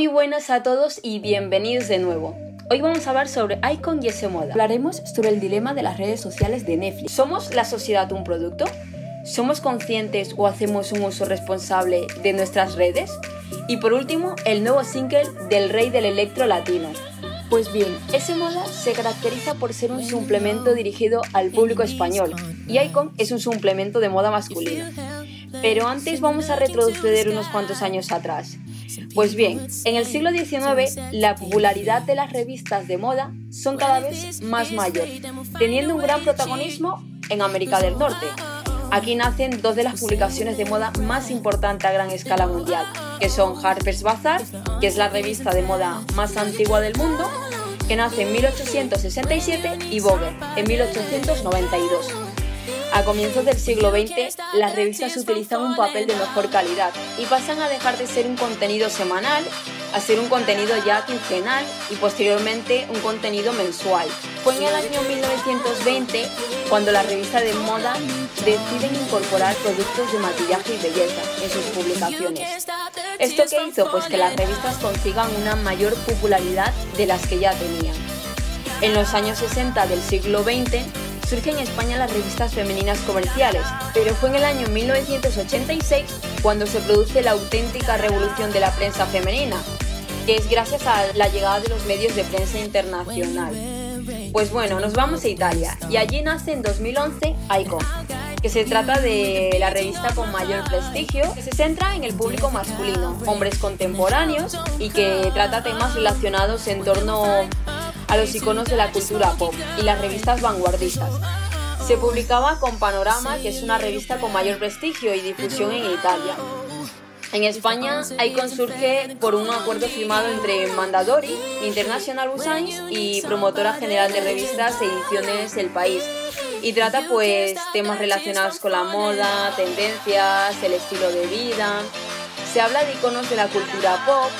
Muy buenas a todos y bienvenidos de nuevo. Hoy vamos a hablar sobre Icon y ese moda. Hablaremos sobre el dilema de las redes sociales de Netflix. ¿Somos la sociedad un producto? ¿Somos conscientes o hacemos un uso responsable de nuestras redes? Y por último, el nuevo single del rey del electro latino. Pues bien, ese moda se caracteriza por ser un suplemento dirigido al público español y Icon es un suplemento de moda masculino. Pero antes vamos a retroceder unos cuantos años atrás. Pues bien, en el siglo XIX la popularidad de las revistas de moda son cada vez más mayor, teniendo un gran protagonismo en América del Norte. Aquí nacen dos de las publicaciones de moda más importantes a gran escala mundial, que son Harper's Bazaar, que es la revista de moda más antigua del mundo, que nace en 1867, y Vogue, en 1892. A comienzos del siglo XX, las revistas utilizan un papel de mejor calidad y pasan a dejar de ser un contenido semanal a ser un contenido ya quincenal y posteriormente un contenido mensual. Fue en el año 1920 cuando las revistas de moda deciden incorporar productos de maquillaje y belleza en sus publicaciones. ¿Esto qué hizo? Pues que las revistas consigan una mayor popularidad de las que ya tenían. En los años 60 del siglo XX, surgen en España las revistas femeninas comerciales, pero fue en el año 1986 cuando se produce la auténtica revolución de la prensa femenina, que es gracias a la llegada de los medios de prensa internacional. Pues bueno, nos vamos a Italia y allí nace en 2011 Icon, que se trata de la revista con mayor prestigio, que se centra en el público masculino, hombres contemporáneos y que trata temas relacionados en torno a los iconos de la cultura pop y las revistas vanguardistas. Se publicaba con Panorama, que es una revista con mayor prestigio y difusión en Italia. En España, Icon surge por un acuerdo firmado entre Mandadori, International Science y promotora general de revistas e ediciones El País. Y trata pues temas relacionados con la moda, tendencias, el estilo de vida. Se habla de iconos de la cultura pop,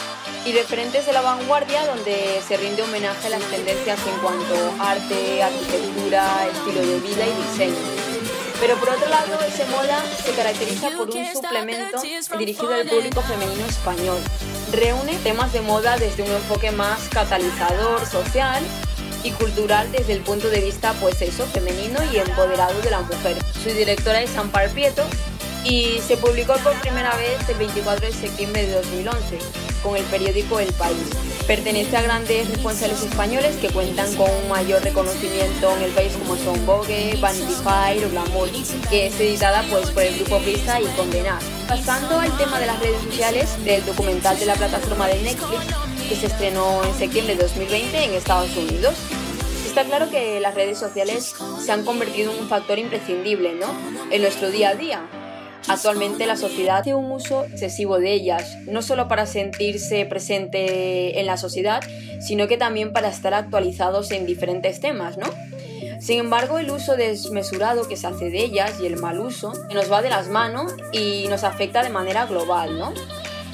y referentes de la vanguardia donde se rinde homenaje a las tendencias en cuanto a arte, arquitectura, estilo de vida y diseño. Pero por otro lado, ese moda se caracteriza por un suplemento dirigido al público femenino español. Reúne temas de moda desde un enfoque más catalizador, social y cultural desde el punto de vista pues eso, femenino y empoderado de la mujer. Su directora es Ampar Prieto y se publicó por primera vez el 24 de septiembre de 2011 con el periódico El País. Pertenece a grandes responsables españoles que cuentan con un mayor reconocimiento en el país como son Vogue, Vanity Fair o Glamour, que es editada pues, por el grupo Prisa y Condenar. Pasando al tema de las redes sociales del documental de la plataforma de Netflix que se estrenó en septiembre de 2020 en Estados Unidos. Está claro que las redes sociales se han convertido en un factor imprescindible ¿no? en nuestro día a día Actualmente la sociedad hace un uso excesivo de ellas, no solo para sentirse presente en la sociedad, sino que también para estar actualizados en diferentes temas, ¿no? Sin embargo, el uso desmesurado que se hace de ellas y el mal uso nos va de las manos y nos afecta de manera global, ¿no?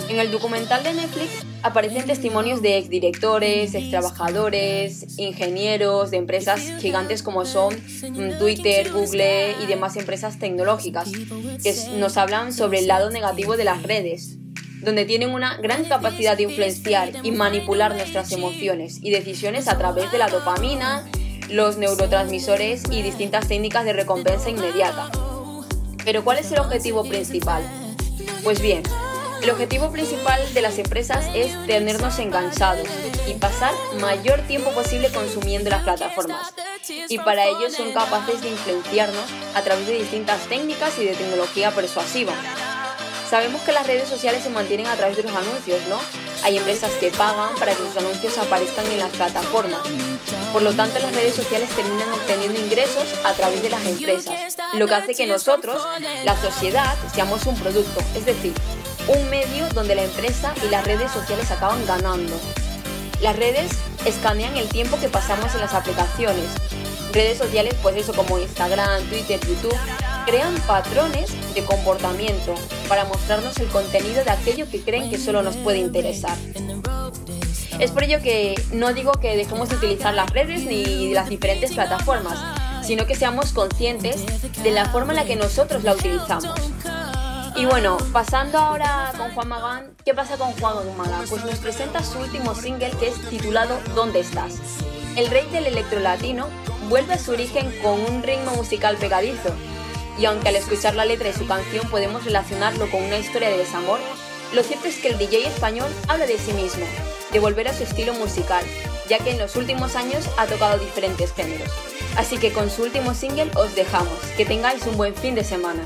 En el documental de Netflix aparecen testimonios de exdirectores, extrabajadores, ingenieros de empresas gigantes como son mm, Twitter, Google y demás empresas tecnológicas, que nos hablan sobre el lado negativo de las redes, donde tienen una gran capacidad de influenciar y manipular nuestras emociones y decisiones a través de la dopamina, los neurotransmisores y distintas técnicas de recompensa inmediata. Pero ¿cuál es el objetivo principal? Pues bien, el objetivo principal de las empresas es tenernos enganchados y pasar mayor tiempo posible consumiendo las plataformas. Y para ello son capaces de influenciarnos a través de distintas técnicas y de tecnología persuasiva. Sabemos que las redes sociales se mantienen a través de los anuncios, ¿no? Hay empresas que pagan para que sus anuncios aparezcan en las plataformas. Por lo tanto, las redes sociales terminan obteniendo ingresos a través de las empresas, lo que hace que nosotros, la sociedad, seamos un producto, es decir, un medio donde la empresa y las redes sociales acaban ganando. Las redes escanean el tiempo que pasamos en las aplicaciones. Redes sociales, pues eso como Instagram, Twitter, YouTube, crean patrones de comportamiento para mostrarnos el contenido de aquello que creen que solo nos puede interesar. Es por ello que no digo que dejemos de utilizar las redes ni las diferentes plataformas, sino que seamos conscientes de la forma en la que nosotros la utilizamos. Y bueno, pasando ahora con Juan Magán, ¿qué pasa con Juan Magán? Pues nos presenta su último single que es titulado ¿Dónde estás? El rey del electro latino vuelve a su origen con un ritmo musical pegadizo, y aunque al escuchar la letra de su canción podemos relacionarlo con una historia de desamor, lo cierto es que el DJ español habla de sí mismo, de volver a su estilo musical, ya que en los últimos años ha tocado diferentes géneros. Así que con su último single os dejamos, que tengáis un buen fin de semana.